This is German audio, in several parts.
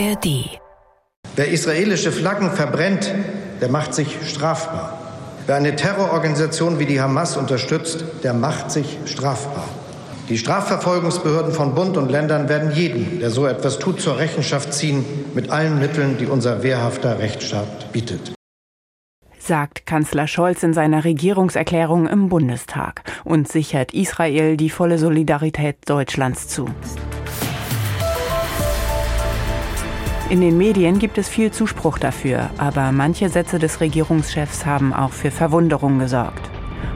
ARD. Wer israelische Flaggen verbrennt, der macht sich strafbar. Wer eine Terrororganisation wie die Hamas unterstützt, der macht sich strafbar. Die Strafverfolgungsbehörden von Bund und Ländern werden jeden, der so etwas tut, zur Rechenschaft ziehen, mit allen Mitteln, die unser wehrhafter Rechtsstaat bietet sagt Kanzler Scholz in seiner Regierungserklärung im Bundestag und sichert Israel die volle Solidarität Deutschlands zu. In den Medien gibt es viel Zuspruch dafür, aber manche Sätze des Regierungschefs haben auch für Verwunderung gesorgt.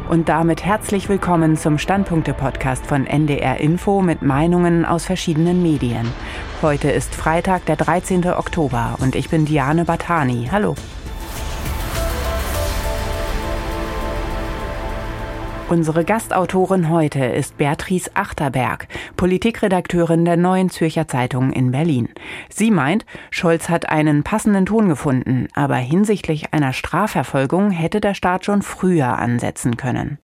Und damit herzlich willkommen zum Standpunkte-Podcast von NDR Info mit Meinungen aus verschiedenen Medien. Heute ist Freitag, der 13. Oktober und ich bin Diane Batani. Hallo. Unsere Gastautorin heute ist Beatrice Achterberg, Politikredakteurin der Neuen Zürcher Zeitung in Berlin. Sie meint, Scholz hat einen passenden Ton gefunden, aber hinsichtlich einer Strafverfolgung hätte der Staat schon früher ansetzen können.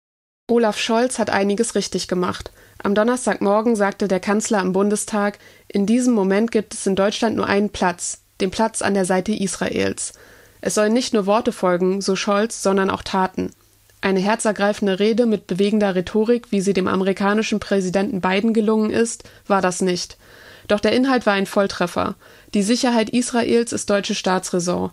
Olaf Scholz hat einiges richtig gemacht. Am Donnerstagmorgen sagte der Kanzler im Bundestag, in diesem Moment gibt es in Deutschland nur einen Platz, den Platz an der Seite Israels. Es sollen nicht nur Worte folgen, so Scholz, sondern auch Taten. Eine herzergreifende Rede mit bewegender Rhetorik, wie sie dem amerikanischen Präsidenten Biden gelungen ist, war das nicht. Doch der Inhalt war ein Volltreffer. Die Sicherheit Israels ist deutsche Staatsräson.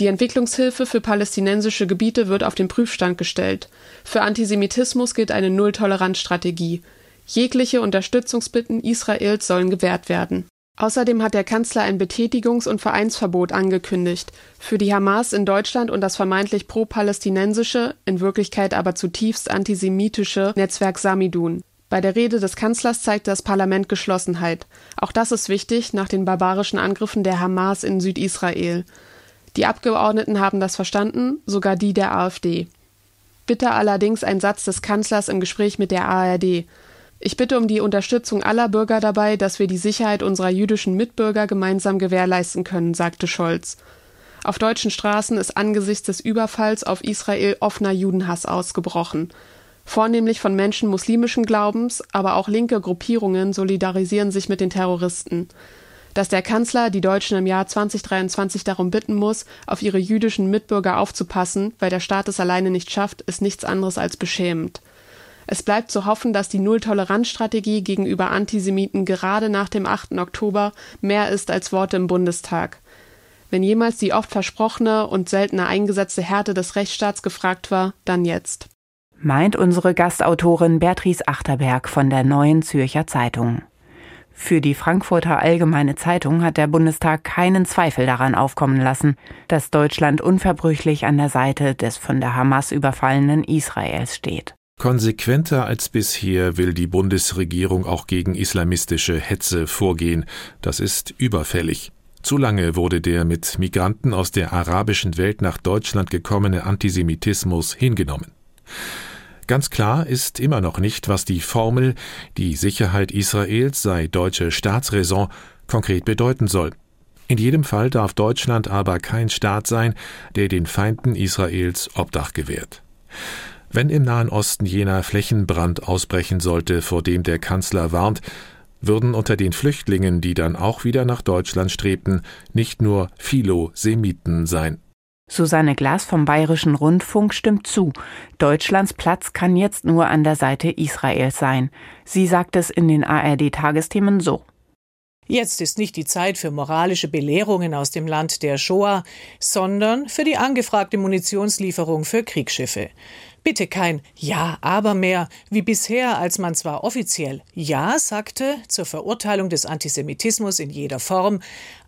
Die Entwicklungshilfe für palästinensische Gebiete wird auf den Prüfstand gestellt. Für Antisemitismus gilt eine Nulltoleranzstrategie. Jegliche Unterstützungsbitten Israels sollen gewährt werden. Außerdem hat der Kanzler ein Betätigungs- und Vereinsverbot angekündigt für die Hamas in Deutschland und das vermeintlich pro-palästinensische, in Wirklichkeit aber zutiefst antisemitische Netzwerk Samidun. Bei der Rede des Kanzlers zeigte das Parlament Geschlossenheit. Auch das ist wichtig nach den barbarischen Angriffen der Hamas in Südisrael. Die Abgeordneten haben das verstanden, sogar die der AfD. Bitte allerdings ein Satz des Kanzlers im Gespräch mit der ARD. Ich bitte um die Unterstützung aller Bürger dabei, dass wir die Sicherheit unserer jüdischen Mitbürger gemeinsam gewährleisten können, sagte Scholz. Auf deutschen Straßen ist angesichts des Überfalls auf Israel offener Judenhass ausgebrochen. Vornehmlich von Menschen muslimischen Glaubens, aber auch linke Gruppierungen solidarisieren sich mit den Terroristen. Dass der Kanzler die Deutschen im Jahr 2023 darum bitten muss, auf ihre jüdischen Mitbürger aufzupassen, weil der Staat es alleine nicht schafft, ist nichts anderes als beschämend. Es bleibt zu hoffen, dass die Null-Toleranz-Strategie gegenüber Antisemiten gerade nach dem 8. Oktober mehr ist als Worte im Bundestag. Wenn jemals die oft versprochene und seltener eingesetzte Härte des Rechtsstaats gefragt war, dann jetzt. Meint unsere Gastautorin Beatrice Achterberg von der Neuen Zürcher Zeitung. Für die Frankfurter Allgemeine Zeitung hat der Bundestag keinen Zweifel daran aufkommen lassen, dass Deutschland unverbrüchlich an der Seite des von der Hamas überfallenen Israels steht. Konsequenter als bisher will die Bundesregierung auch gegen islamistische Hetze vorgehen. Das ist überfällig. Zu lange wurde der mit Migranten aus der arabischen Welt nach Deutschland gekommene Antisemitismus hingenommen. Ganz klar ist immer noch nicht, was die Formel die Sicherheit Israels sei deutsche Staatsräson konkret bedeuten soll. In jedem Fall darf Deutschland aber kein Staat sein, der den Feinden Israels Obdach gewährt. Wenn im Nahen Osten jener Flächenbrand ausbrechen sollte, vor dem der Kanzler warnt, würden unter den Flüchtlingen, die dann auch wieder nach Deutschland strebten, nicht nur Philo-Semiten sein. Susanne Glas vom Bayerischen Rundfunk stimmt zu. Deutschlands Platz kann jetzt nur an der Seite Israels sein. Sie sagt es in den ARD-Tagesthemen so. Jetzt ist nicht die Zeit für moralische Belehrungen aus dem Land der Shoah, sondern für die angefragte Munitionslieferung für Kriegsschiffe. Bitte kein Ja, aber mehr, wie bisher, als man zwar offiziell Ja sagte zur Verurteilung des Antisemitismus in jeder Form,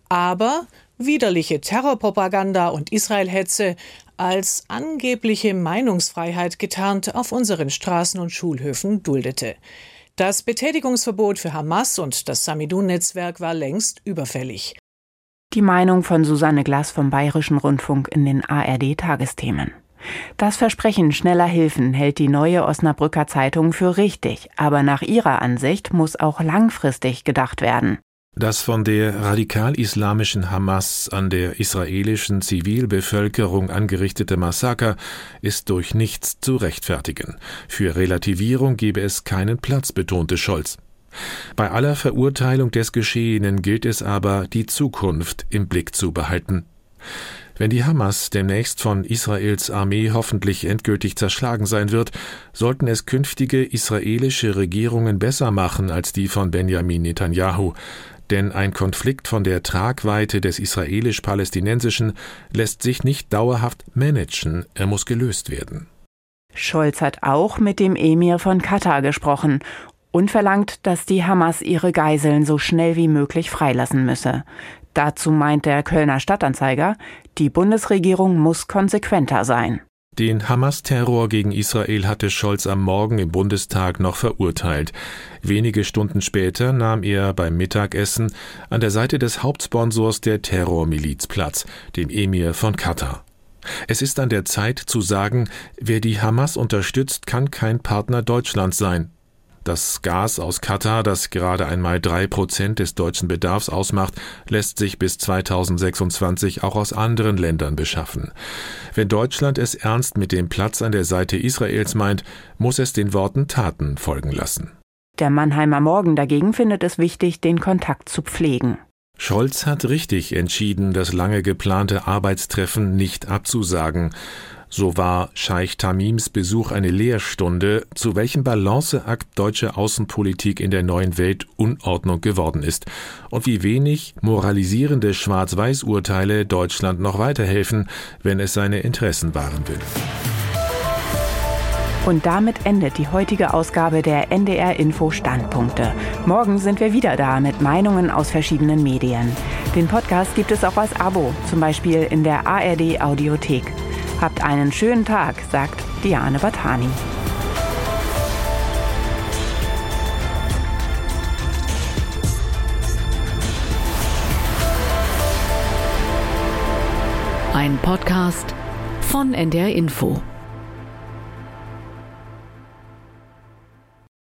aber widerliche Terrorpropaganda und Israelhetze als angebliche Meinungsfreiheit getarnt auf unseren Straßen und Schulhöfen duldete. Das Betätigungsverbot für Hamas und das Samidun-Netzwerk war längst überfällig. Die Meinung von Susanne Glass vom Bayerischen Rundfunk in den ARD-Tagesthemen. Das Versprechen schneller Hilfen hält die neue Osnabrücker Zeitung für richtig, aber nach ihrer Ansicht muss auch langfristig gedacht werden. Das von der radikal-islamischen Hamas an der israelischen Zivilbevölkerung angerichtete Massaker ist durch nichts zu rechtfertigen. Für Relativierung gebe es keinen Platz, betonte Scholz. Bei aller Verurteilung des Geschehenen gilt es aber, die Zukunft im Blick zu behalten. Wenn die Hamas demnächst von Israels Armee hoffentlich endgültig zerschlagen sein wird, sollten es künftige israelische Regierungen besser machen als die von Benjamin Netanyahu. Denn ein Konflikt von der Tragweite des israelisch-palästinensischen lässt sich nicht dauerhaft managen, er muss gelöst werden. Scholz hat auch mit dem Emir von Katar gesprochen und verlangt, dass die Hamas ihre Geiseln so schnell wie möglich freilassen müsse. Dazu meint der Kölner Stadtanzeiger, die Bundesregierung muss konsequenter sein. Den Hamas-Terror gegen Israel hatte Scholz am Morgen im Bundestag noch verurteilt. Wenige Stunden später nahm er beim Mittagessen an der Seite des Hauptsponsors der Terrormiliz Platz, dem Emir von Katar. Es ist an der Zeit zu sagen, wer die Hamas unterstützt, kann kein Partner Deutschlands sein. Das Gas aus Katar, das gerade einmal drei Prozent des deutschen Bedarfs ausmacht, lässt sich bis 2026 auch aus anderen Ländern beschaffen. Wenn Deutschland es ernst mit dem Platz an der Seite Israels meint, muss es den Worten Taten folgen lassen. Der Mannheimer Morgen dagegen findet es wichtig, den Kontakt zu pflegen. Scholz hat richtig entschieden, das lange geplante Arbeitstreffen nicht abzusagen. So war Scheich Tamims Besuch eine Lehrstunde, zu welchem Balanceakt deutsche Außenpolitik in der neuen Welt Unordnung geworden ist und wie wenig moralisierende Schwarz-Weiß-Urteile Deutschland noch weiterhelfen, wenn es seine Interessen wahren will. Und damit endet die heutige Ausgabe der NDR Info Standpunkte. Morgen sind wir wieder da mit Meinungen aus verschiedenen Medien. Den Podcast gibt es auch als Abo, zum Beispiel in der ARD Audiothek. Habt einen schönen Tag, sagt Diane Batani. Ein Podcast von NDR Info.